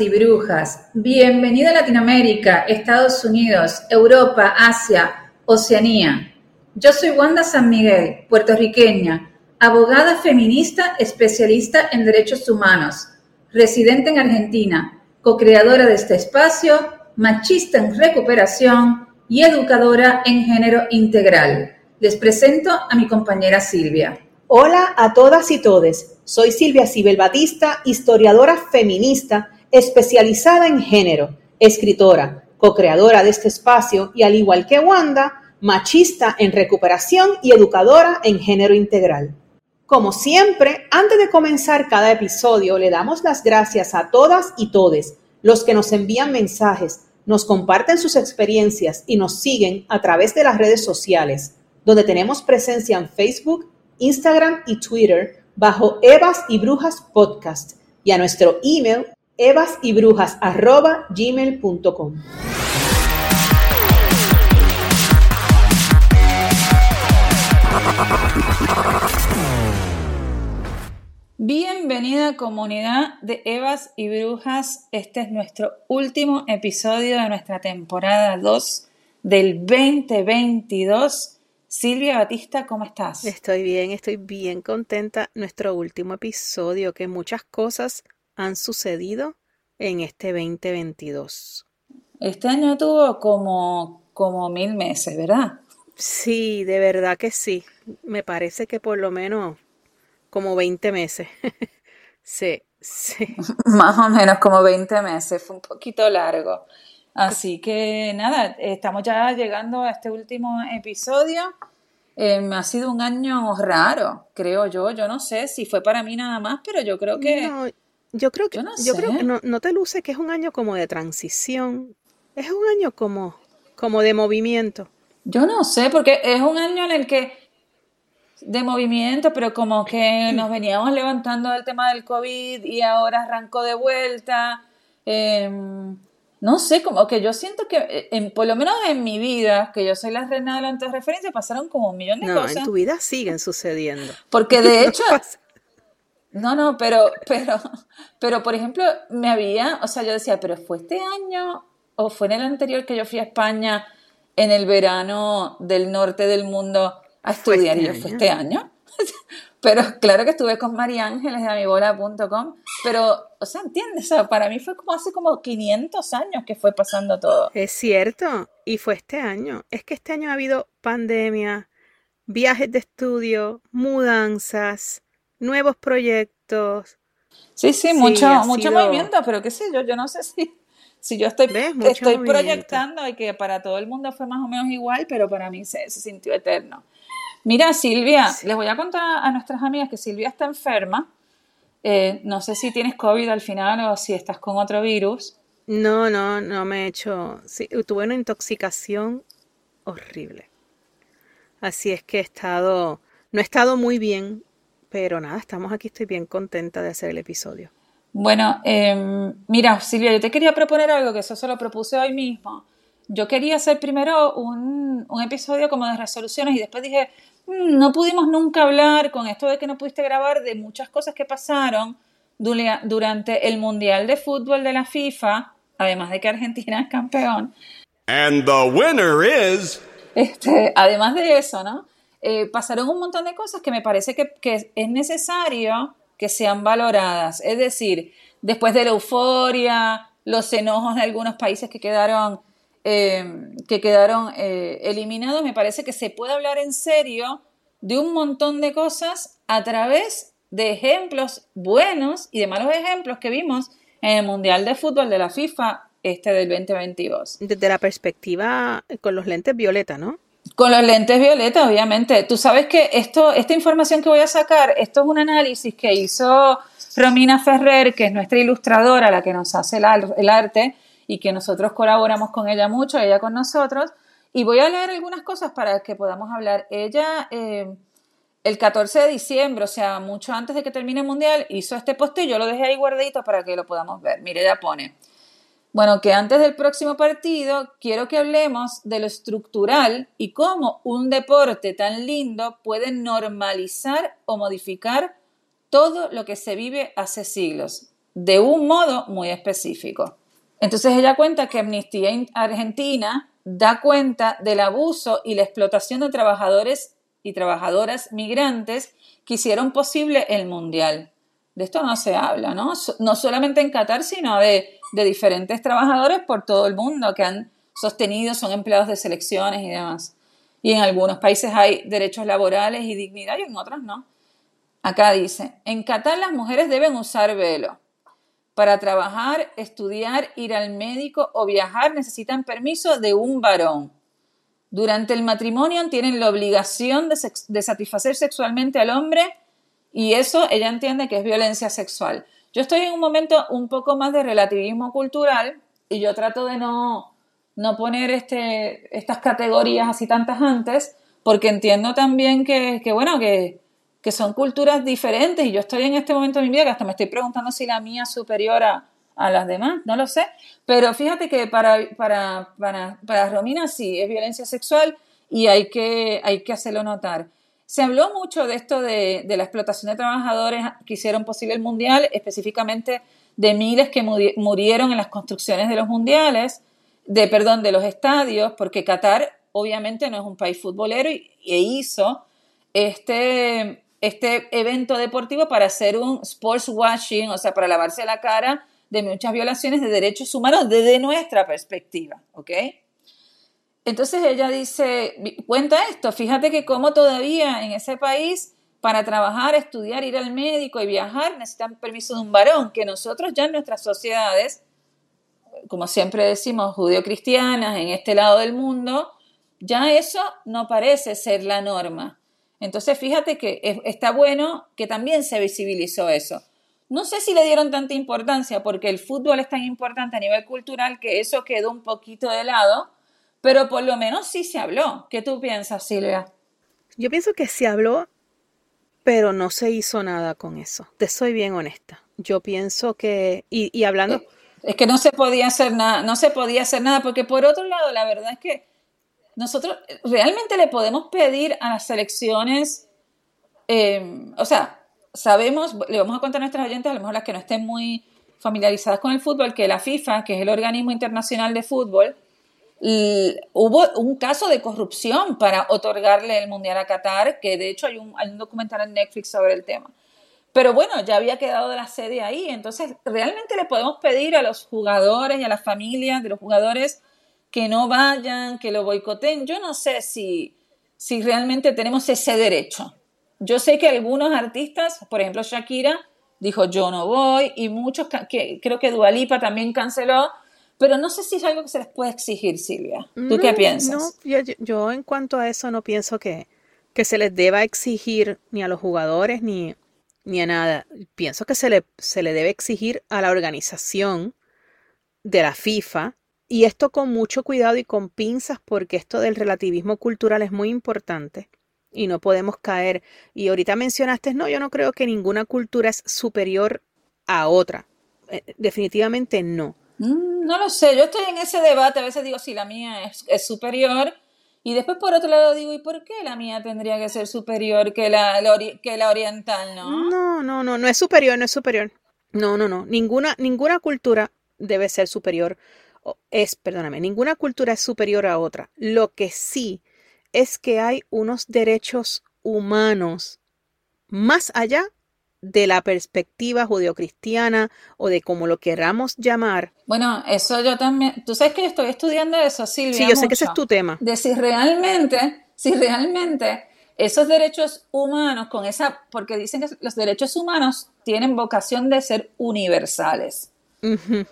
y Brujas. Bienvenida a Latinoamérica, Estados Unidos, Europa, Asia, Oceanía. Yo soy Wanda San Miguel, puertorriqueña, abogada feminista especialista en derechos humanos, residente en Argentina, co-creadora de este espacio, machista en recuperación y educadora en género integral. Les presento a mi compañera Silvia. Hola a todas y todes. Soy Silvia Sibel Batista, historiadora feminista especializada en género, escritora, co-creadora de este espacio y al igual que Wanda, machista en recuperación y educadora en género integral. Como siempre, antes de comenzar cada episodio, le damos las gracias a todas y todes los que nos envían mensajes, nos comparten sus experiencias y nos siguen a través de las redes sociales, donde tenemos presencia en Facebook, Instagram y Twitter bajo Evas y Brujas Podcast y a nuestro email evasyBrujas@gmail.com. Bienvenida comunidad de Evas y Brujas. Este es nuestro último episodio de nuestra temporada 2 del 2022 Silvia Batista, ¿cómo estás? Estoy bien, estoy bien contenta. Nuestro último episodio, que muchas cosas han sucedido en este 2022. Este año tuvo como, como mil meses, ¿verdad? Sí, de verdad que sí. Me parece que por lo menos como 20 meses. sí, sí. Más o menos como 20 meses, fue un poquito largo. Así que nada, estamos ya llegando a este último episodio. Eh, ha sido un año raro, creo yo. Yo no sé si fue para mí nada más, pero yo creo que. No, yo creo que, yo, creo que no, te luce que es un año como de transición. Es un año como, como de movimiento. Yo no sé, porque es un año en el que de movimiento, pero como que nos veníamos levantando del tema del COVID y ahora arrancó de vuelta. Eh, no sé, como que yo siento que, eh, en, por lo menos en mi vida, que yo soy la reina de la referencia, pasaron como un millón de cosas. No, en tu vida siguen sucediendo. Porque de hecho... no, no, pero, pero, pero, por ejemplo, me había, o sea, yo decía, pero fue este año o fue en el anterior que yo fui a España en el verano del norte del mundo a estudiar este y yo fue este año. Pero claro que estuve con María Ángeles de amibola.com, pero, o sea, ¿entiendes? O sea, para mí fue como hace como 500 años que fue pasando todo. Es cierto, y fue este año. Es que este año ha habido pandemia, viajes de estudio, mudanzas, nuevos proyectos. Sí, sí, mucho, mucho movimiento, pero qué sé yo, yo no sé si, si yo estoy, estoy proyectando y que para todo el mundo fue más o menos igual, pero para mí se, se sintió eterno. Mira, Silvia, les voy a contar a nuestras amigas que Silvia está enferma. Eh, no sé si tienes COVID al final o si estás con otro virus. No, no, no me he hecho. Sí, tuve una intoxicación horrible. Así es que he estado. No he estado muy bien, pero nada, estamos aquí, estoy bien contenta de hacer el episodio. Bueno, em, mira, Silvia, yo te quería proponer algo que eso se lo propuse hoy mismo. Yo quería hacer primero un, un episodio como de resoluciones y después dije, Mm, no pudimos nunca hablar con esto de que no pudiste grabar de muchas cosas que pasaron durante el Mundial de Fútbol de la FIFA, además de que Argentina es campeón. And the winner is... Este, además de eso, ¿no? Eh, pasaron un montón de cosas que me parece que, es necesario que sean valoradas. Es decir, después de la euforia, los enojos de algunos países que quedaron Em, que quedaron eh, eliminados, me parece que se puede hablar en serio de un montón de cosas a través de ejemplos buenos y de malos ejemplos que vimos en el Mundial de Fútbol de la FIFA este del 2022. Desde la perspectiva con los lentes violeta, ¿no? Con los lentes violeta, obviamente. Tú sabes que esto, esta información que voy a sacar, esto es un análisis que hizo Romina Ferrer, que es nuestra ilustradora, la que nos hace el arte, y que nosotros colaboramos con ella mucho, ella con nosotros. Y voy a leer algunas cosas para que podamos hablar. Ella, eh, el 14 de diciembre, o sea, mucho antes de que termine el Mundial, hizo este post y yo lo dejé ahí guardadito para que lo podamos ver. Mire, ella pone, bueno, que antes del próximo partido quiero que hablemos de lo estructural y cómo un deporte tan lindo puede normalizar o modificar todo lo que se vive hace siglos. de un modo muy específico. Entonces ella cuenta que Amnistía Argentina da cuenta del abuso y la explotación de trabajadores y trabajadoras migrantes que hicieron posible el Mundial. De esto no se habla, ¿no? No solamente en Qatar, sino de, diferentes trabajadores por todo el mundo que han sostenido, son empleados de selecciones y demás. Y en algunos países hay derechos laborales y dignidad y en otros no. Acá dice, en Qatar las mujeres deben usar velo. Para trabajar, estudiar, ir al médico o viajar necesitan permiso de un varón. Durante el matrimonio tienen la obligación de, satisfacer sexualmente al hombre y eso ella entiende que es violencia sexual. Yo estoy en un momento un poco más de relativismo cultural y yo trato de no, no poner este, estas categorías así tantas antes porque entiendo también que, que bueno, que, que son culturas diferentes y yo estoy en este momento de mi vida que hasta me estoy preguntando si la mía es superior a, las demás, no lo sé, pero fíjate que para, para, para, para Romina sí, es violencia sexual y hay que, hay que hacerlo notar. Se habló mucho de esto de, la explotación de trabajadores que hicieron posible el mundial, específicamente de miles que murieron en las construcciones de los mundiales, de perdón, de los estadios, porque Qatar obviamente no es un país futbolero y, e hizo este, este evento deportivo para hacer un sports washing, o sea, para lavarse la cara de muchas violaciones de derechos humanos desde nuestra perspectiva, ¿ok? Entonces ella dice, cuenta esto, fíjate que como todavía en ese país para trabajar, estudiar, ir al médico y viajar necesitan permiso de un varón, que nosotros ya en nuestras sociedades, como siempre decimos, judío-cristianas, en este lado del mundo, ya eso no parece ser la norma. Entonces, fíjate que está bueno que también se visibilizó eso. No sé si le dieron tanta importancia porque el fútbol es tan importante a nivel cultural que eso quedó un poquito de lado, pero por lo menos sí se habló. ¿Qué tú piensas, Silvia? Yo pienso que se habló, pero no se hizo nada con eso. Te soy bien honesta. Yo pienso que, y, y hablando... Eh, es que no se podía hacer nada, no se podía hacer nada, porque por otro lado, la verdad es que nosotros realmente le podemos pedir a las selecciones, em, o sea, sabemos, le vamos a contar a nuestras oyentes, a lo mejor las que no estén muy familiarizadas con el fútbol, que la FIFA, que es el organismo internacional de fútbol, hubo un caso de corrupción para otorgarle el Mundial a Qatar, que de hecho hay un, documental en Netflix sobre el tema. Pero bueno, ya había quedado la sede ahí, entonces realmente le podemos pedir a los jugadores y a las familias de los jugadores que no vayan, que lo boicoteen. Yo no sé si, si realmente tenemos ese derecho. Yo sé que algunos artistas, por ejemplo Shakira, dijo yo no voy y muchos, creo que Dualipa también canceló, pero no sé si es algo que se les puede exigir, Silvia. ¿Tú qué piensas? No, yo, en cuanto a eso no pienso que, que se les deba exigir ni a los jugadores ni, ni a nada. Pienso que se le, se le debe exigir a la organización de la FIFA y esto con mucho cuidado y con pinzas porque esto del relativismo cultural es muy importante y no podemos caer. Y ahorita mencionaste, no, yo no creo que ninguna cultura es superior a otra. Eh, definitivamente no. Mm, no lo sé, yo estoy en ese debate, a veces digo, si la mía es, superior, y después por otro lado digo, ¿y por qué la mía tendría que ser superior que la, que la oriental, no? No, no, no, no es superior, no es superior. No, no, no, ninguna, ninguna cultura debe ser superior es, perdóname, ninguna cultura es superior a otra. Lo que sí es que hay unos derechos humanos más allá de la perspectiva judeocristiana o de como lo queramos llamar. Bueno, eso yo también, tú sabes que yo estoy estudiando eso, Silvia. Sí, yo sé que ese es tu tema. De si realmente, si realmente esos derechos humanos con esa, porque dicen que los derechos humanos tienen vocación de ser universales.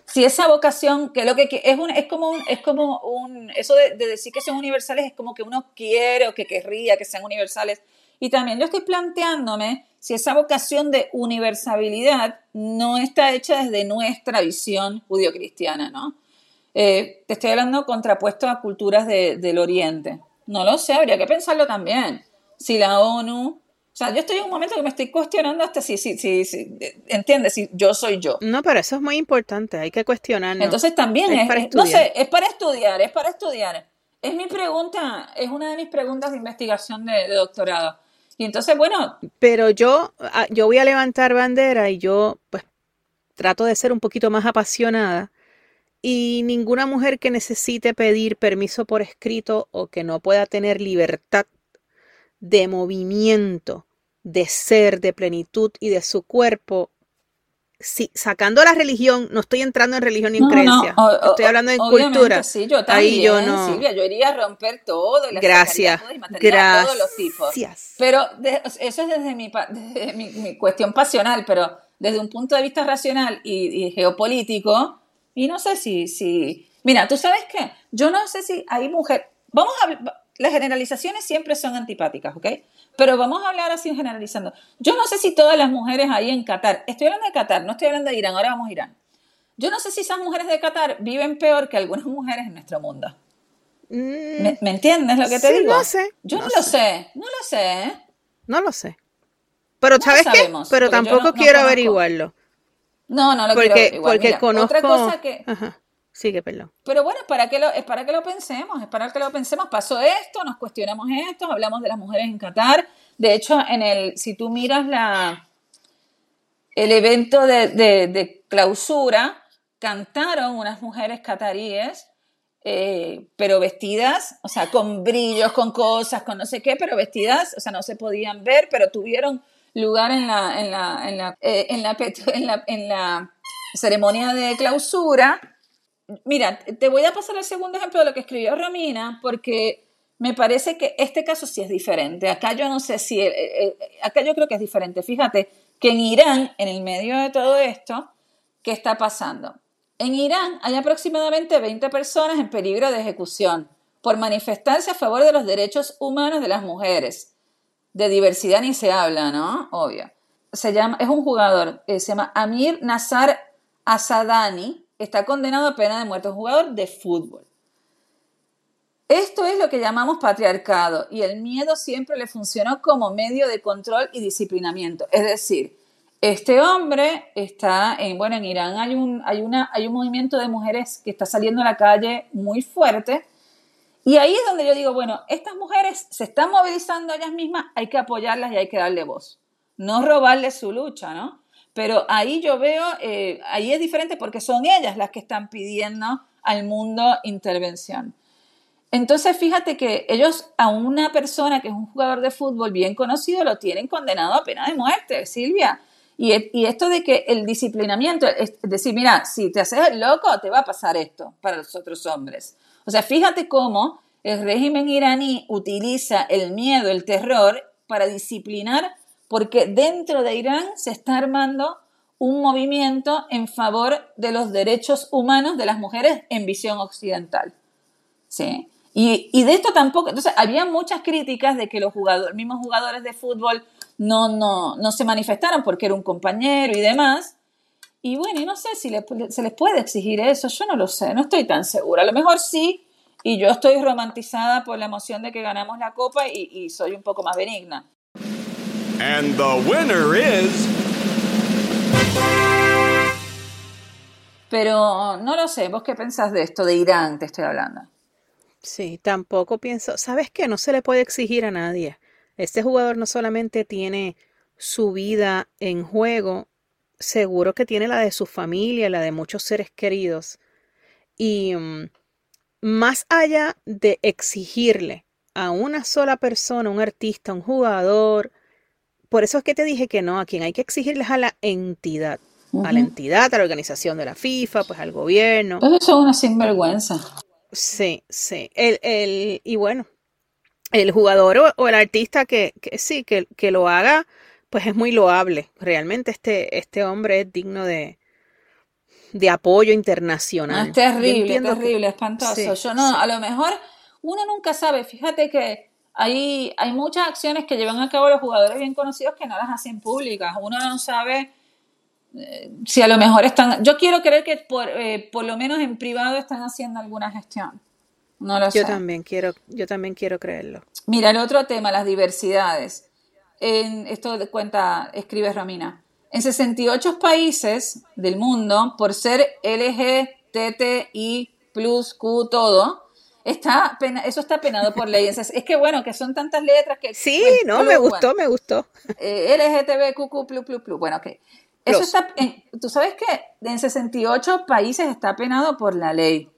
Si esa vocación, que lo que es, un, es como un, es como un, eso de, decir que son universales es como que uno quiere o que querría que sean universales. Y también yo estoy planteándome si esa vocación de universabilidad no está hecha desde nuestra visión judio-cristiana, ¿no? Eh, te estoy hablando contrapuesto a culturas del Oriente. No lo sé, habría que pensarlo también. Si la ONU o sea, yo estoy en un momento que me estoy cuestionando hasta si, si, si, si entiendes, si yo soy yo. No, pero eso es muy importante, hay que cuestionarlo. Entonces también es, para no sé, es para estudiar, es para estudiar. Es mi pregunta, es una de mis preguntas de investigación de, doctorado. Y entonces, bueno. Pero yo, ah, yo voy a levantar bandera y yo, pues, trato de ser un poquito más apasionada y ninguna mujer que necesite pedir permiso por escrito o que no pueda tener libertad de movimiento, de ser, de plenitud y de su cuerpo, sí, sacando la religión, no estoy entrando en religión ni en creencia, estoy hablando en cultura. Sí, yo también, Ahí yo no. Silvia, yo iría a romper todo, y gracias, gracias. todos los tipos. Pero eso es desde, mi, mi, cuestión pasional, pero desde un punto de vista racional y, geopolítico, y no sé si, si, mira, tú sabes qué, yo no sé si hay mujeres, vamos a, las generalizaciones siempre son antipáticas, ¿ok? Pero vamos a hablar así generalizando. Yo no sé si todas las mujeres ahí en Qatar, estoy hablando de Qatar, no estoy hablando de Irán, ahora vamos a Irán. Yo no sé si esas mujeres de Qatar viven peor que algunas mujeres en nuestro mundo. Mm. ¿Me, entiendes lo que te digo? No sé. Yo no, lo sé, no lo sé. ¿eh? No lo sé. Pero ¿sabes qué? Pero tampoco quiero averiguarlo. No, no lo porque, quiero averiguar. Porque conozco... Otra cosa que... Ajá. Sigue, perdón. Pero bueno, es para, que lo, es para que lo pensemos, es para que lo pensemos. Pasó esto, nos cuestionamos esto, hablamos de las mujeres en Qatar. De hecho, en el, si tú miras la, el evento de, clausura, cantaron unas mujeres cataríes, eh, pero vestidas, o sea, con brillos, con cosas, con no sé qué, pero vestidas, o sea, no se podían ver, pero tuvieron lugar en la, en la, en la, eh, en la, en la, en la ceremonia de clausura mira, te voy a pasar el segundo ejemplo de lo que escribió Romina, porque me parece que este caso sí es diferente. Acá yo no sé si, eh, eh, acá yo creo que es diferente. Fíjate que en Irán, en el medio de todo esto, ¿qué está pasando? En Irán hay aproximadamente 20 personas en peligro de ejecución por manifestarse a favor de los derechos humanos de las mujeres. De diversidad ni se habla, ¿no? Obvio. Se llama, es un jugador, eh, se llama Amir Nazar Asadani, está condenado a pena de muerte, un jugador de fútbol. Esto es lo que llamamos patriarcado y el miedo siempre le funcionó como medio de control y disciplinamiento. Es decir, este hombre está en, bueno, en Irán hay un, hay, una, hay un movimiento de mujeres que está saliendo a la calle muy fuerte y ahí es donde yo digo, bueno, estas mujeres se están movilizando ellas mismas, hay que apoyarlas y hay que darle voz, no robarles su lucha, ¿no? Pero ahí yo veo, eh, ahí es diferente porque son ellas las que están pidiendo al mundo intervención. Entonces, fíjate que ellos a una persona que es un jugador de fútbol bien conocido lo tienen condenado a pena de muerte, Silvia. Y, y esto de que el disciplinamiento, es decir, mira, si te haces loco, te va a pasar esto para los otros hombres. O sea, fíjate cómo el régimen iraní utiliza el miedo, el terror, para disciplinar porque dentro de Irán se está armando un movimiento en favor de los derechos humanos de las mujeres en visión occidental. ¿Sí? Y, de esto tampoco, entonces había muchas críticas de que los jugadores, mismos jugadores de fútbol no, no, no se manifestaron porque era un compañero y demás. Y bueno, y no sé si se les puede exigir eso, yo no lo sé, no estoy tan segura. A lo mejor sí, y yo estoy romantizada por la emoción de que ganamos la copa y soy un poco más benigna. And the winner is. Pero no lo sé, ¿vos qué pensás de esto de Irán? Te estoy hablando. Sí, tampoco pienso. ¿Sabes qué? No se le puede exigir a nadie. Este jugador no solamente tiene su vida en juego, seguro que tiene la de su familia, la de muchos seres queridos. Y mm, más allá de exigirle a una sola persona, un artista, un jugador, por eso es que te dije que no, a quien hay que exigirles a la entidad, a la entidad, a la organización de la FIFA, pues al gobierno. Pues eso es una sinvergüenza. Sí, sí. El, el, y bueno, el jugador o, el artista que, sí, que, que, lo haga, pues es muy loable. Realmente este, este hombre es digno de, de apoyo internacional. es terrible, es terrible, espantoso. Yo no, a lo mejor uno nunca sabe. Fíjate que hay, hay muchas acciones que llevan a cabo los jugadores bien conocidos que no las hacen públicas. Uno no sabe eh, si a lo mejor están... Yo quiero creer que por, eh, por lo menos en privado están haciendo alguna gestión. No lo yo sé. También quiero, yo también quiero creerlo. Mira, el otro tema, las diversidades. En, esto cuenta, escribe Romina. En 68 países del mundo, por ser LGTI, plus, Q, todo, Está eso está penado por ley. Es, que bueno, que son tantas letras que... Sí, no, me gustó, me gustó. Eh, LGTB, QQ, plu, plu, plu. Bueno, ok. Eso está, tú sabes que en 68 países está penado por la ley.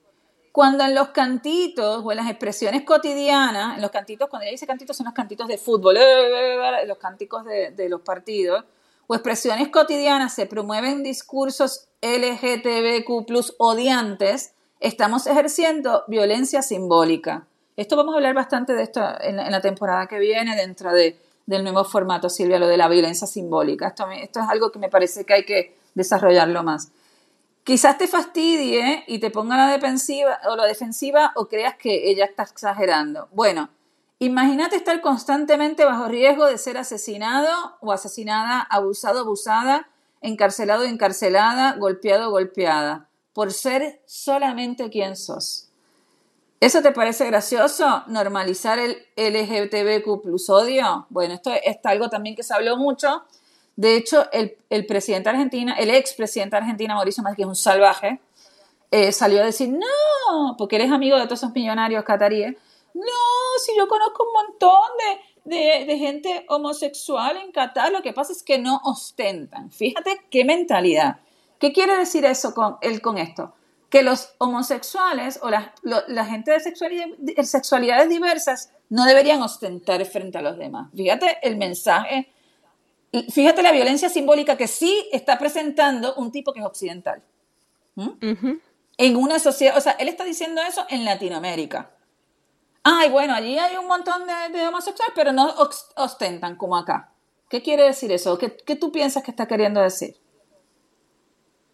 Cuando en los cantitos o en las expresiones cotidianas, en los cantitos, cuando ella dice cantitos, son los cantitos de fútbol, eh, los cánticos de, de los partidos, o expresiones cotidianas se promueven discursos LGTBQ plus odiantes, estamos ejerciendo violencia simbólica. Esto vamos a hablar bastante de esto en la, temporada que viene dentro de, del nuevo formato, Silvia, lo de la violencia simbólica. Esto, esto es algo que me parece que hay que desarrollarlo más. Quizás te fastidie y te ponga la defensiva o la defensiva o creas que ella está exagerando. Bueno, imagínate estar constantemente bajo riesgo de ser asesinado o asesinada, abusado, abusada, encarcelado, encarcelada, golpeado, golpeada, por ser solamente quien sos. ¿Eso te parece gracioso? ¿Normalizar el LGBTQ plus odio? Bueno, esto es algo también que se habló mucho. De hecho, el, el presidente de Argentina, el ex presidente de Argentina, Mauricio Macri, que es un salvaje, eh, salió a decir, no, porque eres amigo de todos esos millonarios cataríes. No, si yo conozco un montón de, de, de, gente homosexual en Qatar, lo que pasa es que no ostentan. Fíjate qué mentalidad. ¿Qué quiere decir eso con, él con esto? que los homosexuales o la, gente de, sexualidades diversas no deberían ostentar frente a los demás. Fíjate el mensaje, fíjate la violencia simbólica que sí está presentando un tipo que es occidental. ¿Mm? En una sociedad, o sea, él está diciendo eso en Latinoamérica. Ay, bueno, allí hay un montón de, homosexuales, pero no ostentan como acá. ¿Qué quiere decir eso? ¿Qué, ¿Qué tú piensas que está queriendo decir?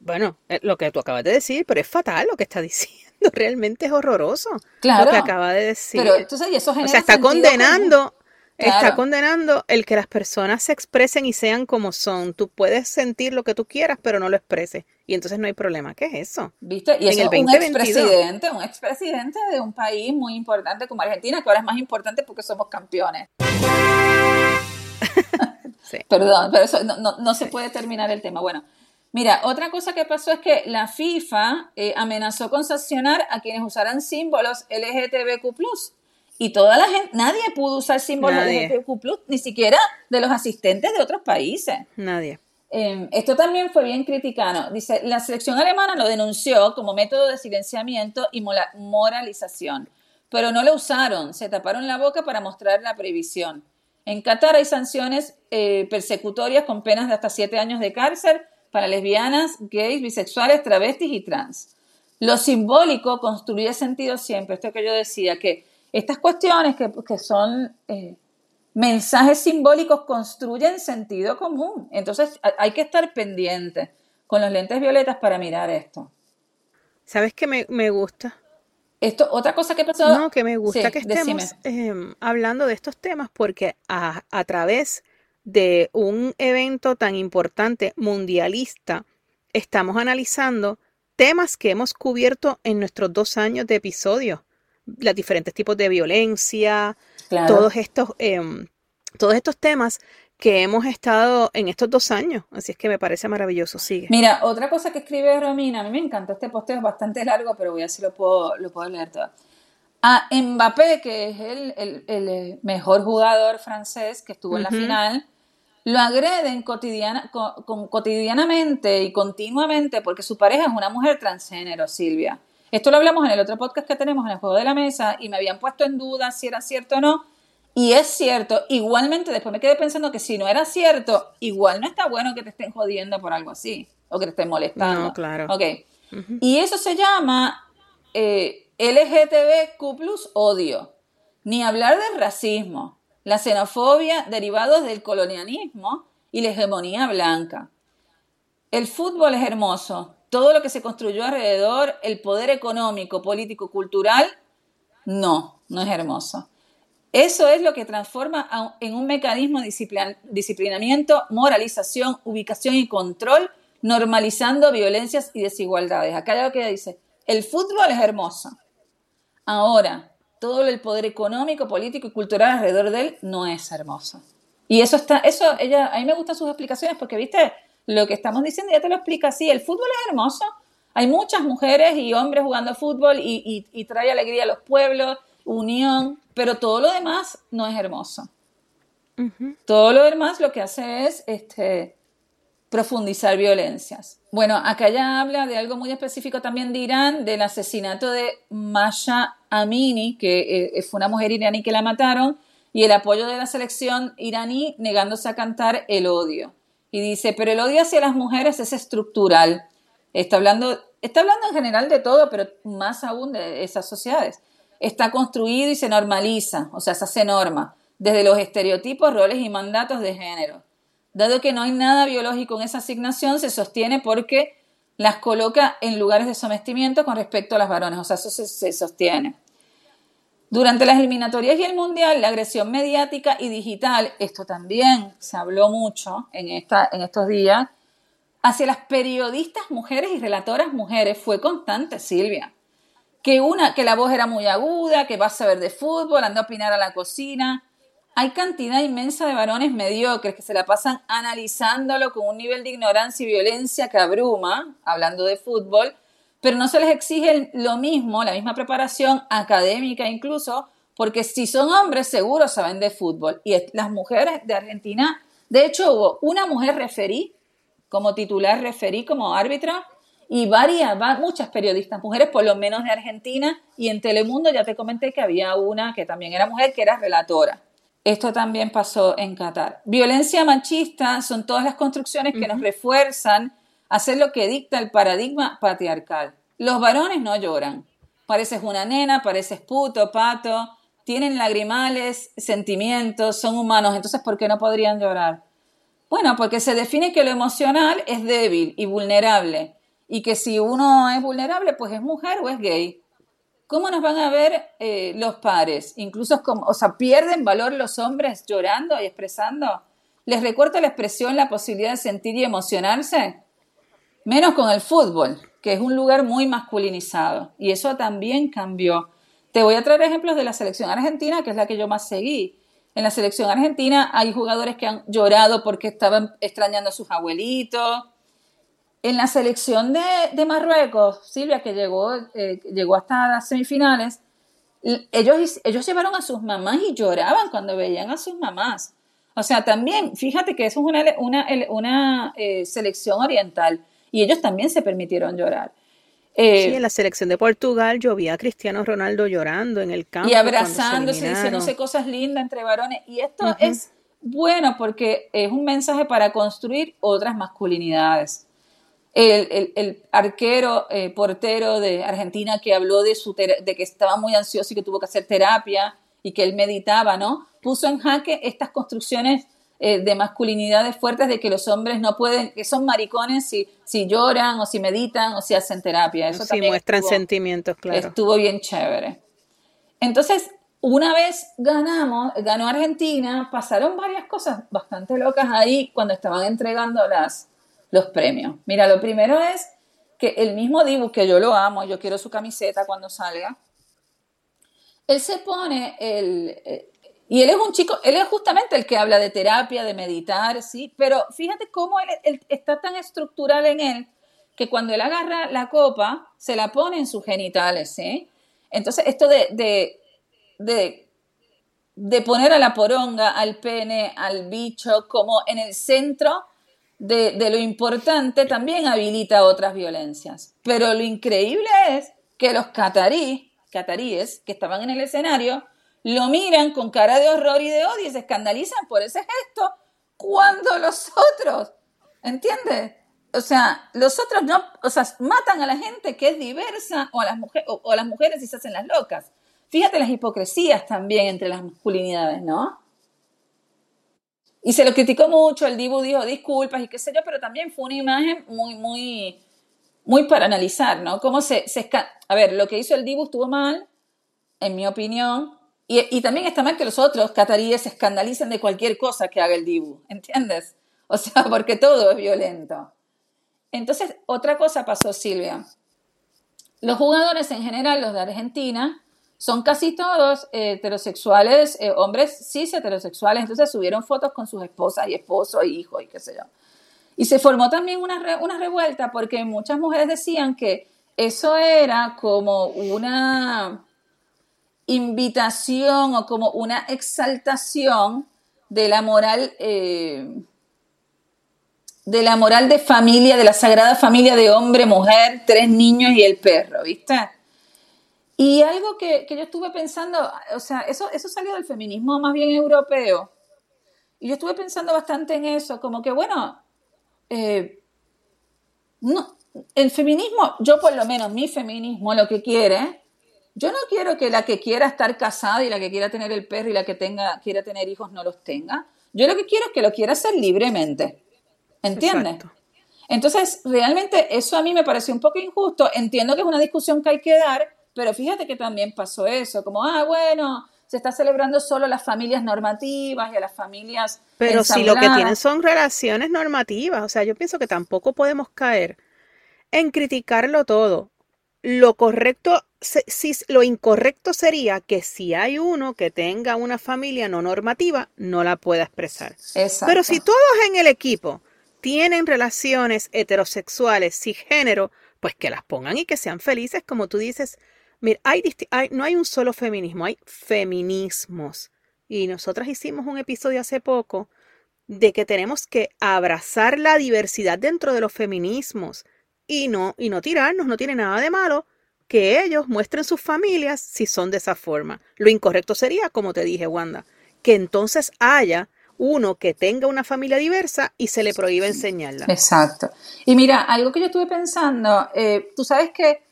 Bueno, eh, lo que tú acabas de decir, pero es fatal lo que está diciendo. Realmente es horroroso claro, lo que acaba de decir. Pero entonces, eso o sea, está condenando, está condenando el que las personas se expresen y sean como son. Tú puedes sentir lo que tú quieras, pero no lo expreses. Y entonces no hay problema. ¿Qué es eso? ¿Viste? Y es un expresidente, un expresidente de un país muy importante como Argentina, que ahora es más importante porque somos campeones. Perdón, pero eso no, no, se puede terminar el tema. Bueno, Mira, otra cosa que pasó es que la FIFA eh, amenazó con sancionar a quienes usaran símbolos LGTBQ+. Y toda la gente, nadie pudo usar símbolos LGTBQ+, ni siquiera de los asistentes de otros países. Nadie. Em, esto también fue bien criticado. Dice, la selección alemana lo denunció como método de silenciamiento y moralización, pero no lo usaron, se taparon la boca para mostrar la prohibición. En Qatar hay sanciones eh, persecutorias con penas de hasta siete años de cárcel para lesbianas, gays, bisexuales, travestis y trans. Lo simbólico construye sentido siempre, esto que yo decía, que estas cuestiones que, son eh, mensajes simbólicos construyen sentido común. Entonces hay que estar pendiente con los lentes violetas para mirar esto. ¿Sabes qué me, gusta? Esto, otra cosa que pasó. No, que me gusta que estemos em, hablando de estos temas porque a, a través de un evento tan importante mundialista, estamos analizando temas que hemos cubierto en nuestros dos años de episodio, los diferentes tipos de violencia, todos estos, em, todos estos temas que hemos estado en estos dos años. Así es que me parece maravilloso. Sigue. Mira, otra cosa que escribe Romina, a mí me encanta este posteo, es bastante largo, pero voy a ver si lo puedo, lo puedo leer todo. A Mbappé, que es el, el, mejor jugador francés que estuvo en la final, lo agreden cotidiana, cotidianamente y continuamente porque su pareja es una mujer transgénero, Silvia. Esto lo hablamos en el otro podcast que tenemos en el juego de la mesa y me habían puesto en duda si era cierto o no. Y es cierto, igualmente después me quedé pensando que si no era cierto, igual no está bueno que te estén jodiendo por algo así o que te estén molestando. No, claro. Ok. Y eso se llama eh, LGTBQ plus odio. Ni hablar de racismo la xenofobia derivados del colonialismo y la hegemonía blanca. El fútbol es hermoso, todo lo que se construyó alrededor, el poder económico, político, cultural, no, no es hermoso. Eso es lo que transforma en un mecanismo de disciplinamiento, moralización, ubicación y control, normalizando violencias y desigualdades. Acá hay algo que dice, el fútbol es hermoso. Ahora, todo el poder económico, político y cultural alrededor de él no es hermoso. Y eso está, eso, ella, a mí me gustan sus explicaciones porque, viste, lo que estamos diciendo ya te lo explica así. El fútbol es hermoso. Hay muchas mujeres y hombres jugando fútbol y, trae alegría a los pueblos, unión, pero todo lo demás no es hermoso. Todo lo demás lo que hace es este, profundizar violencias. Bueno, acá ya habla de algo muy específico también de Irán, del asesinato de Masha Amini, que eh, fue una mujer iraní que la mataron, y el apoyo de la selección iraní negándose a cantar el odio. Y dice, pero el odio hacia las mujeres es estructural. Está hablando, está hablando en general de todo, pero más aún de esas sociedades. Está construido y se normaliza, o sea, se hace norma, desde los estereotipos, roles y mandatos de género. Dado que no hay nada biológico en esa asignación, se sostiene porque las coloca en lugares de sometimiento con respecto a las varones, o sea, eso se sostiene. Durante las eliminatorias y el Mundial, la agresión mediática y digital, esto también se habló mucho en, esta, en estos días, hacia las periodistas mujeres y relatoras mujeres fue constante, Silvia. Que, una, que la voz era muy aguda, que va a saber de fútbol, anda a opinar a la cocina. Hay cantidad inmensa de varones mediocres que se la pasan analizándolo con un nivel de ignorancia y violencia que abruma, hablando de fútbol, pero no se les exige lo mismo, la misma preparación académica incluso, porque si son hombres seguro saben de fútbol. Y las mujeres de Argentina, de hecho hubo una mujer referí, como titular referí, como árbitro, y varias, muchas periodistas mujeres, por lo menos de Argentina, y en Telemundo ya te comenté que había una que también era mujer, que era relatora. Esto también pasó en Qatar. Violencia machista son todas las construcciones que nos refuerzan hacer lo que dicta el paradigma patriarcal. Los varones no lloran. Pareces una nena, pareces puto, pato, tienen lagrimales, sentimientos, son humanos, entonces ¿por qué no podrían llorar? Bueno, porque se define que lo emocional es débil y vulnerable, y que si uno es vulnerable, pues es mujer o es gay. ¿Cómo nos van a ver eh, los pares? Incluso, como, o sea, ¿pierden valor los hombres llorando y expresando? ¿Les recorta la expresión la posibilidad de sentir y emocionarse? Menos con el fútbol, que es un lugar muy masculinizado. Y eso también cambió. Te voy a traer ejemplos de la selección argentina, que es la que yo más seguí. En la selección argentina hay jugadores que han llorado porque estaban extrañando a sus abuelitos. En la selección de, Marruecos, Silvia, que llegó, eh, llegó hasta las semifinales, ellos, ellos llevaron a sus mamás y lloraban cuando veían a sus mamás. O sea, también, fíjate que eso es una, una, eh, selección oriental y ellos también se permitieron llorar. Eh, sí, en la selección de Portugal yo vi a Cristiano Ronaldo llorando en el campo. Y abrazándose, diciéndose cosas lindas entre varones. Y esto es bueno porque es un mensaje para construir otras masculinidades. El, arquero, eh, portero de Argentina que habló de, su de que estaba muy ansioso y que tuvo que hacer terapia y que él meditaba, ¿no? Puso en jaque estas construcciones eh, de masculinidades fuertes de que los hombres no pueden, que son maricones si, si lloran o si meditan o si hacen terapia. Eso sí, muestran sentimientos, claro. Estuvo bien chévere. Entonces, una vez ganamos, ganó Argentina, pasaron varias cosas bastante locas ahí cuando estaban entregando las, los premios. Mira, lo primero es que el mismo Dibu, que yo lo amo, yo quiero su camiseta cuando salga, él se pone el, eh, y él es un chico, él es justamente el que habla de terapia, de meditar, sí, pero fíjate cómo él, está tan estructural en él que cuando él agarra la copa, se la pone en sus genitales, ¿sí? Entonces, esto de, de, de, de poner a la poronga, al pene, al bicho, como en el centro de, de, lo importante, también habilita otras violencias. Pero lo increíble es que los catarí, cataríes que estaban en el escenario lo miran con cara de horror y de odio y se escandalizan por ese gesto cuando los otros, ¿entiendes? O sea, los otros no, o sea, matan a la gente que es diversa o a las, mujeres o, a las mujeres y se hacen las locas. Fíjate las hipocresías también entre las masculinidades, ¿no? Y se lo criticó mucho, el Dibu dijo disculpas y qué sé yo, pero también fue una imagen muy, muy, muy para analizar, ¿no? Cómo se, se a ver, lo que hizo el Dibu estuvo mal, en mi opinión, y, también está mal que los otros cataríes se escandalicen de cualquier cosa que haga el Dibu, ¿entiendes? O sea, porque todo es violento. Entonces, otra cosa pasó, Silvia. Los jugadores en general, los de Argentina, son casi todos eh, heterosexuales, eh, hombres cis heterosexuales, entonces subieron fotos con sus esposas y esposos y hijos y qué sé yo. Y se formó también una, una revuelta porque muchas mujeres decían que eso era como una invitación o como una exaltación de la moral, eh, de la moral de familia, de la sagrada familia de hombre, mujer, tres niños y el perro, ¿viste? Y algo que, yo estuve pensando, o sea, eso, eso salió del feminismo más bien europeo. Y yo estuve pensando bastante en eso, como que, bueno, eh, no, el feminismo, yo por lo menos mi feminismo lo que quiere, yo no quiero que la que quiera estar casada y la que quiera tener el perro y la que tenga, quiera tener hijos no los tenga. Yo lo que quiero es que lo quiera hacer libremente. ¿Entiendes? Entonces, realmente eso a mí me pareció un poco injusto. Entiendo que es una discusión que hay que dar, pero fíjate que también pasó eso, como, ah, bueno, se está celebrando solo a las familias normativas y a las familias... Pero si lo que tienen son relaciones normativas, o sea, yo pienso que tampoco podemos caer en criticarlo todo. Lo correcto, si, lo incorrecto sería que si hay uno que tenga una familia no normativa, no la pueda expresar. Pero si todos en el equipo tienen relaciones heterosexuales, género, pues que las pongan y que sean felices, como tú dices. Mira, no hay un solo feminismo, hay feminismos. Y nosotras hicimos un episodio hace poco de que tenemos que abrazar la diversidad dentro de los feminismos y no, y no tirarnos, no tiene nada de malo que ellos muestren sus familias si son de esa forma. Lo incorrecto sería, como te dije, Wanda, que entonces haya uno que tenga una familia diversa y se le prohíbe enseñarla. Exacto. Y mira, algo que yo estuve pensando, eh, tú sabes que,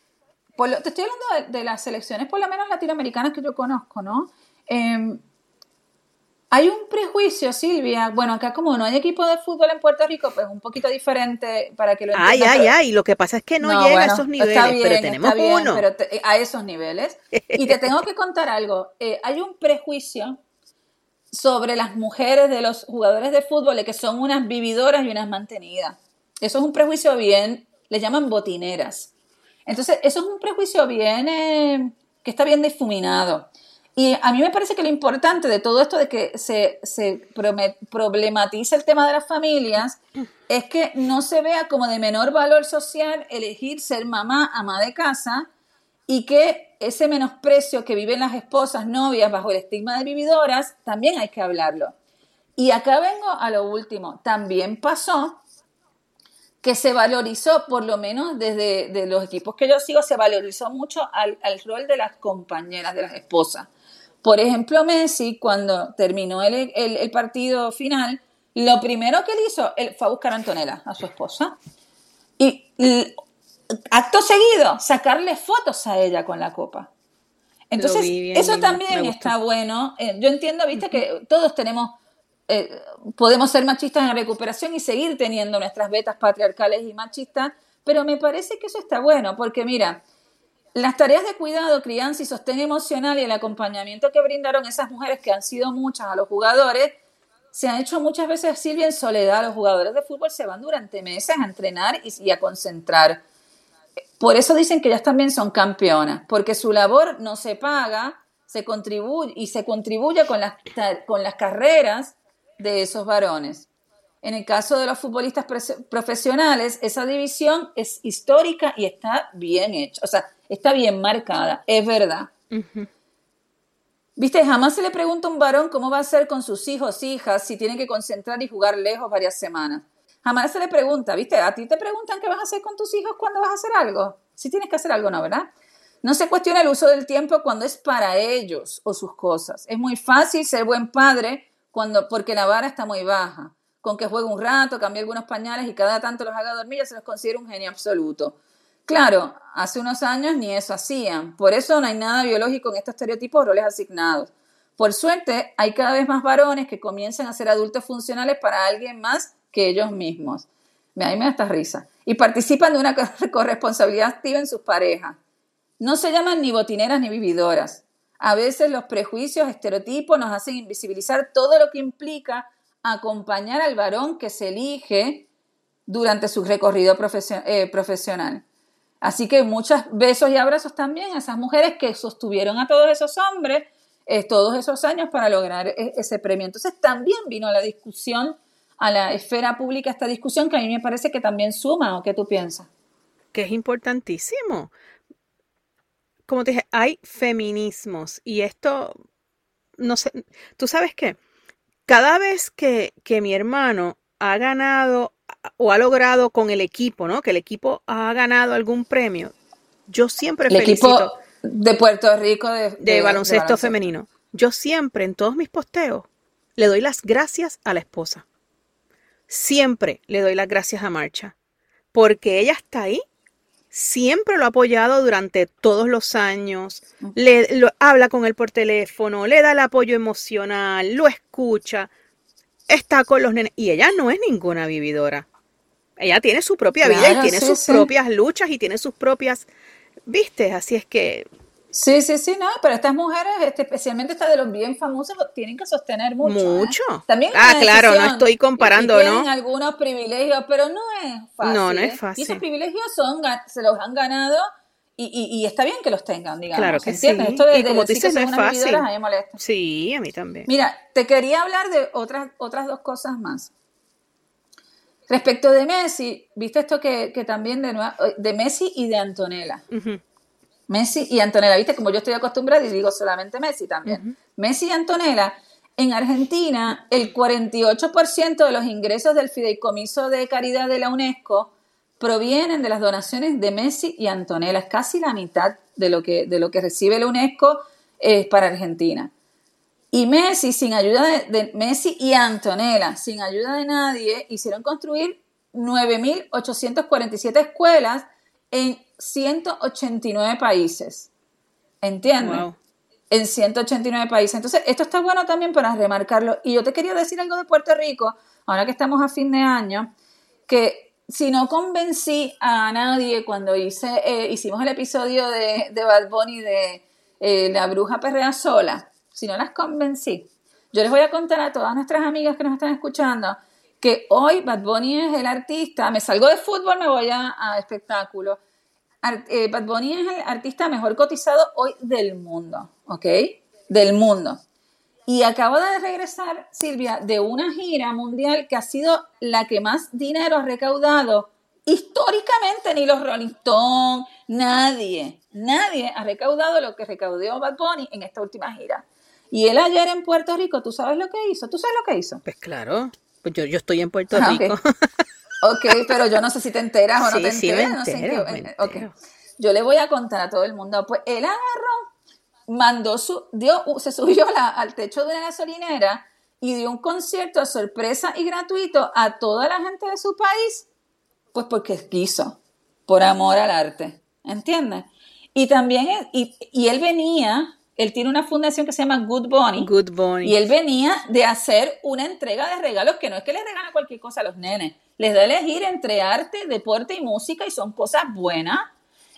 te estoy hablando de, las selecciones, por lo menos latinoamericanas que yo conozco, ¿no? Em, hay un prejuicio, Silvia. Bueno, acá como no hay equipo de fútbol en Puerto Rico, pues un poquito diferente para que lo entiendan. Ay, ay, ay. Lo que pasa es que no, llega a esos niveles, pero tenemos uno. Pero a esos niveles. Y te tengo que contar algo. Eh, hay un prejuicio sobre las mujeres de los jugadores de fútbol, de que son unas vividoras y unas mantenidas. Eso es un prejuicio bien, le llaman botineras. Entonces, eso es un prejuicio bien, eh, que está bien difuminado. Y a mí me parece que lo importante de todo esto de que se, se problematiza el tema de las familias es que no se vea como de menor valor social elegir ser mamá, ama de casa, y que ese menosprecio que viven las esposas, novias bajo el estigma de vividoras, también hay que hablarlo. Y acá vengo a lo último. También pasó que se valorizó, por lo menos desde de los equipos que yo sigo, se valorizó mucho al, rol de las compañeras, de las esposas. Por ejemplo, Messi, cuando terminó el, el, partido final, lo primero que él hizo él fue a buscar a Antonella, a su esposa. Y acto seguido, sacarle fotos a ella con la copa. Entonces, eso también está bueno. Eh, yo entiendo, viste, que todos tenemos, eh, podemos ser machistas en recuperación y seguir teniendo nuestras vetas patriarcales y machistas, pero me parece que eso está bueno, porque mira, las tareas de cuidado, crianza y sostén emocional y el acompañamiento que brindaron esas mujeres, que han sido muchas a los jugadores, se han hecho muchas veces así bien soledad. Los jugadores de fútbol se van durante meses a entrenar y a concentrar por eso dicen que ellas también son campeonas, porque su labor no se paga se contribuye, y se contribuye con las, con las carreras de esos varones. En el caso de los futbolistas profesionales, esa división es histórica y está bien hecha, o sea, está bien marcada, es verdad. Viste, jamás se le pregunta a un varón cómo va a ser con sus hijos, hijas, si tiene que concentrar y jugar lejos varias semanas. Jamás se le pregunta, ¿viste? A ti te preguntan qué vas a hacer con tus hijos cuando vas a hacer algo. Si tienes que hacer algo, ¿no? ¿Verdad? No se cuestiona el uso del tiempo cuando es para ellos o sus cosas. Es muy fácil ser buen padre cuando, porque la vara está muy baja. Con que juegue un rato, cambie algunos pañales y cada tanto los haga dormir, ya se los considera un genio absoluto. Claro, hace unos años ni eso hacían. Por eso no hay nada biológico en estos estereotipos o roles asignados. Por suerte, hay cada vez más varones que comienzan a ser adultos funcionales para alguien más que ellos mismos. Me da esta risa. Y participan de una corresponsabilidad activa en sus parejas. No se llaman ni botineras ni vividoras. A veces los prejuicios, estereotipos nos hacen invisibilizar todo lo que implica acompañar al varón que se elige durante su recorrido eh, profesional. Así que muchos besos y abrazos también a esas mujeres que sostuvieron a todos esos hombres eh, todos esos años para lograr e-, ese premio. Entonces también vino la discusión a la esfera pública esta discusión que a mí me parece que también suma, ¿o qué tú piensas? Que es importantísimo. Como te dije, hay feminismos y esto, no sé, tú sabes qué, cada vez que, que mi hermano ha ganado o ha logrado con el equipo, ¿no? Que el equipo ha ganado algún premio. Yo siempre el equipo de Puerto Rico de, baloncesto femenino. Yo siempre en todos mis posteos le doy las gracias a la esposa. Siempre le doy las gracias a Marcha, porque ella está ahí, siempre lo ha apoyado durante todos los años, le habla con él por teléfono, le da el apoyo emocional, lo escucha, está con los nenes. Y ella no es ninguna vividora. Ella tiene su propia vida y tiene sus propias luchas y tiene sus propias, viste, así es que Sí, sí, sí, no, pero estas mujeres, este, especialmente estas de los bien famosos, tienen que sostener mucho. ¿eh? Mucho. También ah, claro, no estoy comparando, y tienen algunos privilegios, pero no es fácil. No, no es ¿eh? fácil. Y esos privilegios son, se los han ganado y, y, está bien que los tengan, digamos. Claro que sí. Esto de, y como dices, no es fácil. A mí molesta. Sí, a mí también. Mira, te quería hablar de otras, otras dos cosas más. Respecto de Messi, viste esto que, que también de, de Messi y de Antonella. Messi y Antonella, ¿viste? Como yo estoy acostumbrada y digo solamente Messi también. Messi y Antonella, en Argentina, el 48% de los ingresos del fideicomiso de caridad de la UNESCO provienen de las donaciones de Messi y Antonella. Es casi la mitad de lo que, de lo que recibe la UNESCO es para Argentina. Y Messi, sin ayuda de, de Messi y Antonella, sin ayuda de nadie, hicieron construir 9.847 escuelas en 189 países. ¿Entiendes? En 189 países. Entonces, esto está bueno también para remarcarlo. Y yo te quería decir algo de Puerto Rico, ahora que estamos a fin de año, que si no convencí a nadie cuando hice, eh, hicimos el episodio de, de Bad Bunny de eh, La Bruja Perrea Sola, si no las convencí, yo les voy a contar a todas nuestras amigas que nos están escuchando que hoy Bad Bunny es el artista, me salgo de fútbol, me voy a, a espectáculo. Eh, Bad Bunny es el artista mejor cotizado hoy del mundo, ¿ok? Del mundo. Y acabo de regresar, Silvia, de una gira mundial que ha sido la que más dinero ha recaudado históricamente, ni los Rolling Stones, nadie, nadie ha recaudado lo que recaudó Bad Bunny en esta última gira. Y él ayer en Puerto Rico, ¿tú sabes lo que hizo? ¿Tú sabes lo que hizo? Pues claro, pues yo, yo estoy en Puerto ah, Rico. Ok, pero yo no sé si te enteras o no te enteras. no Yo le voy a contar a todo el mundo. Pues él agarró, mandó su, dio, se subió al techo de una gasolinera y dio un concierto a sorpresa y gratuito a toda la gente de su país, pues porque quiso, por amor al arte. ¿Entiendes? Y también, y, y él venía él tiene una fundación que se llama Good Bunny. Good Bunny. Y él venía de hacer una entrega de regalos que no es que le regala cualquier cosa a los nenes. Les da a elegir entre arte, deporte y música y son cosas buenas.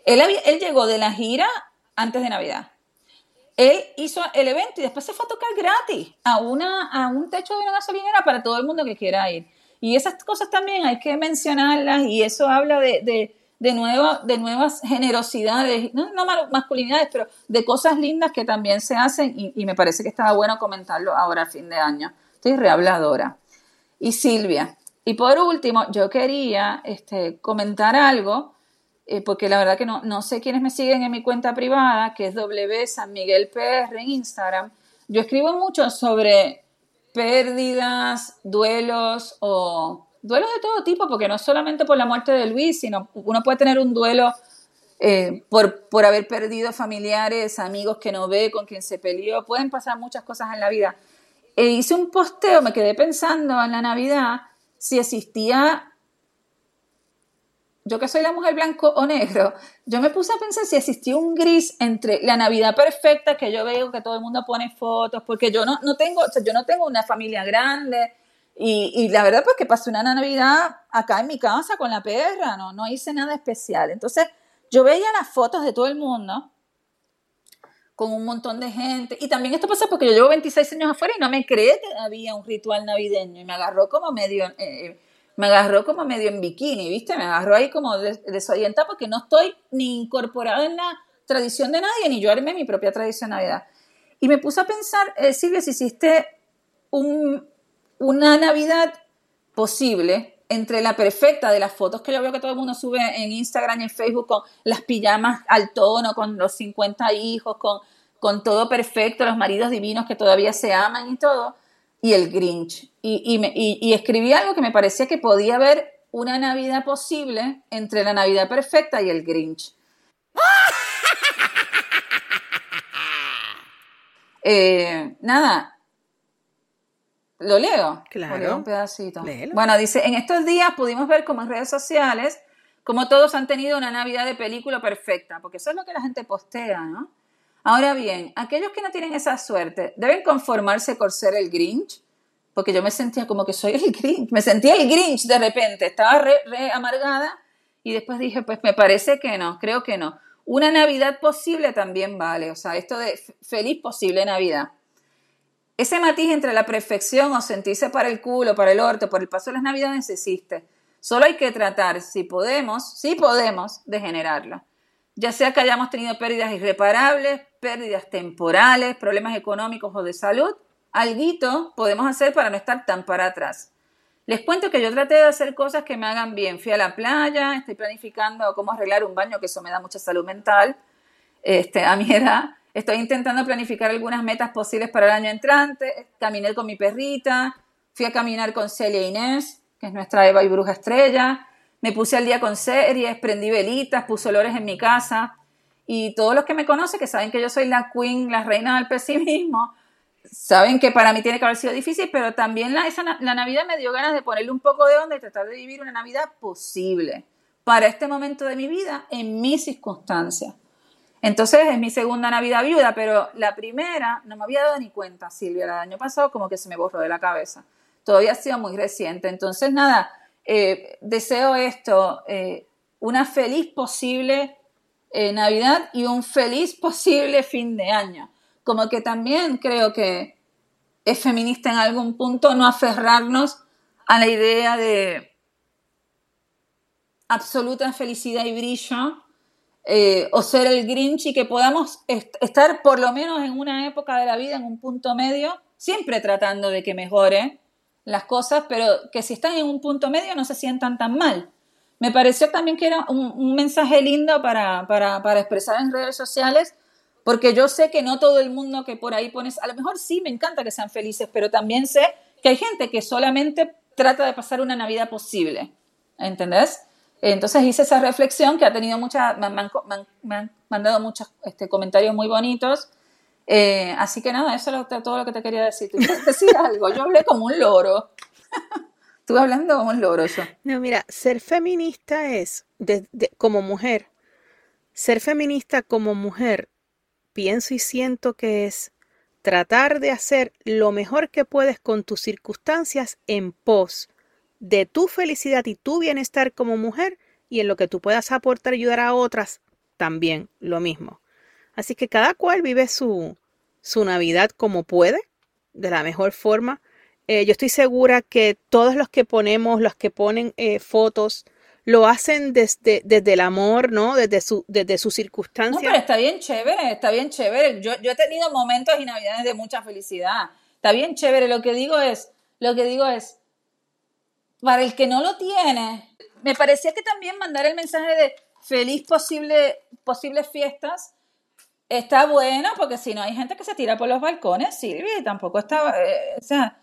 Él, él llegó de la gira antes de Navidad. Él hizo el evento y después se fue a tocar gratis a, una, a un techo de una gasolinera para todo el mundo que quiera ir. Y esas cosas también hay que mencionarlas y eso habla de de, nuevo, de nuevas generosidades, no, no, masculinidades, pero de cosas lindas que también se hacen y, me parece que estaba bueno comentarlo ahora a fin de año. Estoy rehabladora. Y Silvia. Y por último, yo quería este, comentar algo, eh, porque la verdad que no, no sé quiénes me siguen en mi cuenta privada, que es W San Miguel PR en Instagram. Yo escribo mucho sobre pérdidas, duelos o duelos de todo tipo, porque no solamente por la muerte de Luis, sino uno puede tener un duelo eh, por, por haber perdido familiares, amigos que no ve, con quien se peleó, pueden pasar muchas cosas en la vida. E hice un posteo, me quedé pensando en la Navidad si existía, yo que soy la mujer blanco o negro, yo me puse a pensar si existía un gris entre la Navidad perfecta que yo veo que todo el mundo pone fotos, porque yo no, no tengo, yo no tengo una familia grande, y, la verdad, pues que pasé una Navidad acá en mi casa con la perra, no, no hice nada especial. Entonces, yo veía las fotos de todo el mundo con un montón de gente. Y también esto pasa porque yo llevo 26 años afuera y no me creé que había un ritual navideño. Y me agarró como medio, eh, eh, me agarró como medio en bikini, ¿viste? Me agarró ahí como desorientada porque no estoy ni incorporada en la tradición de nadie, ni yo armé mi propia tradición de Navidad. Y me puse a pensar, eh, Silvia, si hiciste un, una Navidad posible entre la perfecta de las fotos que yo veo que todo el mundo sube en Instagram y en Facebook con las pijamas al tono, con los 50 hijos, con, con todo perfecto, los maridos divinos que todavía se aman y todo, y el Grinch. Y, y, y, escribí algo que me parecía que podía haber una Navidad posible entre la Navidad perfecta y el Grinch. Eh, nada, lo leo. Claro. un pedacito. Bueno, dice, en estos días pudimos ver como en redes sociales, como todos han tenido una Navidad de película perfecta, porque eso es lo que la gente postea, ¿no? Ahora bien, aquellos que no tienen esa suerte, ¿deben conformarse por ser el Grinch? Porque yo me sentía como que soy el Grinch, me sentía el Grinch de repente, estaba re, re amargada y después dije, pues me parece que no, creo que no. Una Navidad posible también vale, o sea, esto de feliz posible Navidad. Ese matiz entre la perfección o sentirse para el culo, para el orto, por el paso de las Navidades existe. Solo hay que tratar, si podemos, si podemos, de generarlo. Ya sea que hayamos tenido pérdidas irreparables, pérdidas temporales, problemas económicos o de salud, algo podemos hacer para no estar tan para atrás. Les cuento que yo traté de hacer cosas que me hagan bien. Fui a la playa, estoy planificando cómo arreglar un baño, que eso me da mucha salud mental este, a mi edad. Estoy intentando planificar algunas metas posibles para el año entrante. Caminé con mi perrita, fui a caminar con Celia Inés, que es nuestra Eva y Bruja Estrella. Me puse al día con series, prendí velitas, puse olores en mi casa. Y todos los que me conocen, que saben que yo soy la queen, la reina del pesimismo, saben que para mí tiene que haber sido difícil, pero también la, la Navidad me dio ganas de ponerle un poco de onda y tratar de vivir una Navidad posible para este momento de mi vida en mis circunstancias. Entonces es mi segunda Navidad viuda, pero la primera no me había dado ni cuenta, Silvia, el año pasado como que se me borró de la cabeza. Todavía ha sido muy reciente. Entonces, nada, eh, deseo esto, eh, una feliz posible eh, Navidad y un feliz posible fin de año como que también creo que es feminista en algún punto no aferrarnos a la idea de absoluta felicidad y brillo eh, o ser el Grinch y que podamos estar por lo menos en una época de la vida en un punto medio, siempre tratando de que mejore las cosas, pero que si están en un punto medio no se sientan tan mal. Me pareció también que era un, mensaje lindo para, para expresar en redes sociales porque yo sé que no todo el mundo que por ahí pones, a lo mejor sí me encanta que sean felices, pero también sé que hay gente que solamente trata de pasar una Navidad posible. ¿Entendés? Entonces hice esa reflexión que ha tenido muchas, me, han, mandado muchos este, comentarios muy bonitos. Eh, así que nada, eso es todo lo que te quería decir. ¿Tú quieres decir algo? Yo hablé como un loro. Estuve hablando como un loro yo. No, mira, ser feminista es, como mujer, ser feminista como mujer pienso y siento que es tratar de hacer lo mejor que puedes con tus circunstancias en pos de tu felicidad y tu bienestar como mujer y en lo que tú puedas aportar y ayudar a otras también lo mismo. Así que cada cual vive su, su Navidad como puede, de la mejor forma. Eh, yo estoy segura que todos los que ponemos, los que ponen eh, fotos lo hacen desde, desde el amor, ¿no? Desde su, desde su circunstancia. No, pero está bien chévere, está bien chévere. Yo, yo he tenido momentos y navidades de mucha felicidad. Está bien chévere. Lo que digo es, lo que digo es, para el que no lo tiene, me parecía que también mandar el mensaje de feliz posible, posibles fiestas está bueno, porque si no hay gente que se tira por los balcones, Silvia, y tampoco está, eh, o sea,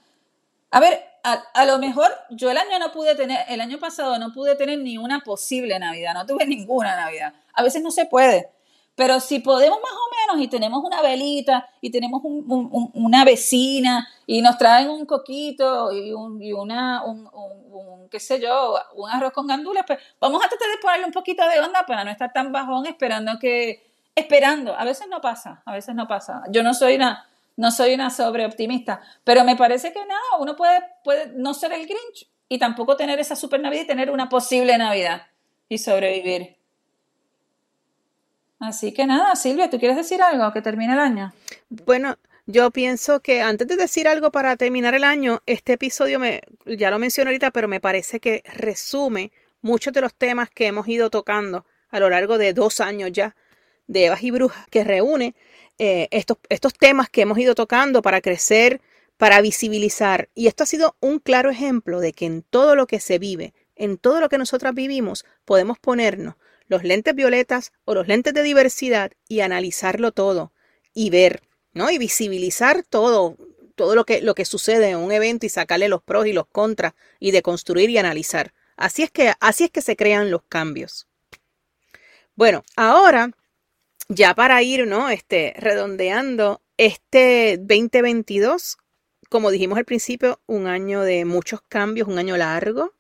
a ver, a, lo mejor yo el año no pude tener, el año pasado no pude tener ni una posible Navidad, no tuve ninguna Navidad. A veces no se puede. Pero si podemos más o menos y tenemos una velita y tenemos una vecina y nos traen un coquito y, un, y una, un, qué sé yo, un arroz con gandules, pues vamos a tratar de ponerle un poquito de onda para no estar tan bajón esperando que, esperando. A veces no pasa, a veces no pasa. Yo no soy una no soy una sobreoptimista, pero me parece que nada, uno puede, puede no ser el Grinch y tampoco tener esa super Navidad y tener una posible Navidad y sobrevivir. Así que nada, Silvia, ¿tú quieres decir algo que termine el año? Bueno, yo pienso que antes de decir algo para terminar el año, este episodio me, ya lo mencioné ahorita, pero me parece que resume muchos de los temas que hemos ido tocando a lo largo de dos años ya de Evas y Brujas, que reúne eh, estos, estos temas que hemos ido tocando para crecer, para visibilizar. Y esto ha sido un claro ejemplo de que en todo lo que se vive, en todo lo que nosotras vivimos, podemos ponernos los lentes violetas o los lentes de diversidad y analizarlo todo y ver, ¿no? Y visibilizar todo, todo lo que, lo que sucede en un evento y sacarle los pros y los contras y de construir y analizar. Así es que, así es que se crean los cambios. Bueno, ahora, ya para ir, ¿no? Este, redondeando este 2022, como dijimos al principio, un año de muchos cambios, un año largo,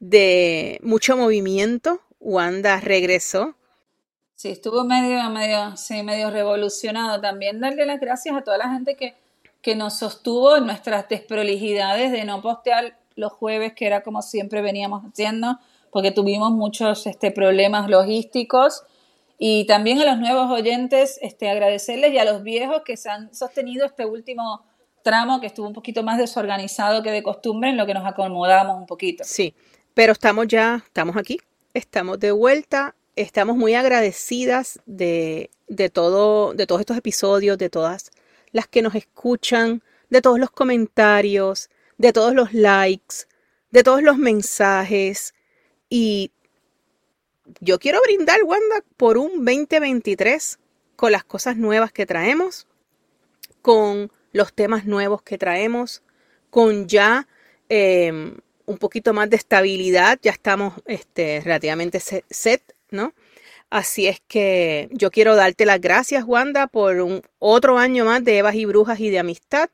de mucho movimiento. Wanda regresó. Sí, estuvo medio, medio, sí, medio revolucionado. También darle las gracias a toda la gente que, que nos sostuvo en nuestras desprolijidades de no postear los jueves, que era como siempre veníamos haciendo, porque tuvimos muchos este, problemas logísticos. Y también a los nuevos oyentes, este, agradecerles y a los viejos que se han sostenido este último tramo que estuvo un poquito más desorganizado que de costumbre, en lo que nos acomodamos un poquito. Sí, pero estamos ya, estamos aquí, estamos de vuelta, estamos muy agradecidas de, de, todo, de todos estos episodios, de todas las que nos escuchan, de todos los comentarios, de todos los likes, de todos los mensajes. Y yo quiero brindar, Wanda, por un 2023 con las cosas nuevas que traemos, con los temas nuevos que traemos, con ya em, un poquito más de estabilidad, ya estamos este, relativamente set, ¿no? Así es que yo quiero darte las gracias, Wanda, por un otro año más de Evas y Brujas y de amistad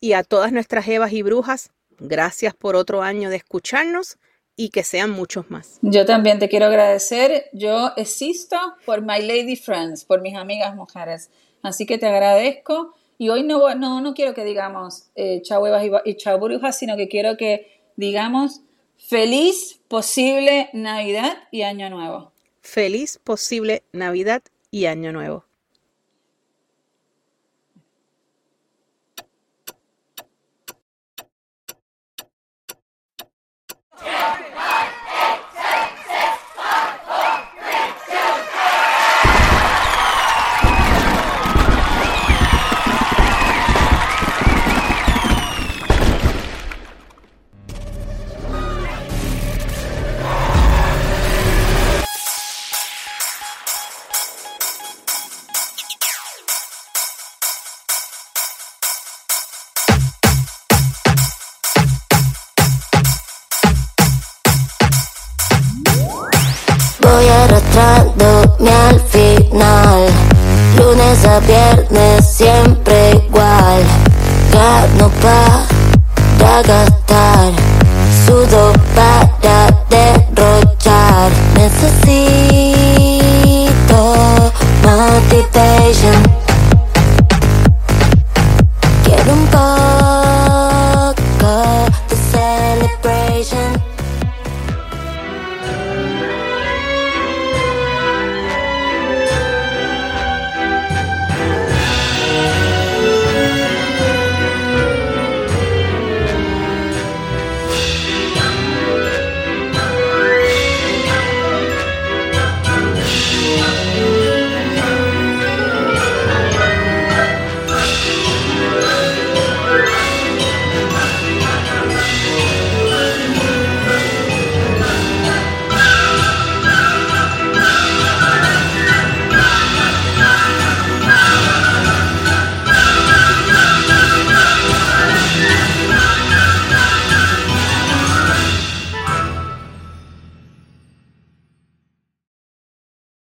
y a todas nuestras Evas y Brujas, gracias por otro año de escucharnos y que sean muchos más. Yo también te quiero agradecer. Yo existo por My Lady Friends, por mis amigas mujeres. Así que te agradezco. Y hoy no, no, no quiero que digamos eh, chao Evas y, y chao brujas, sino que quiero que digamos feliz posible Navidad y Año Nuevo. Feliz posible Navidad y Año Nuevo. Arrastrándome al final. Lunes a viernes siempre igual. no para gastar.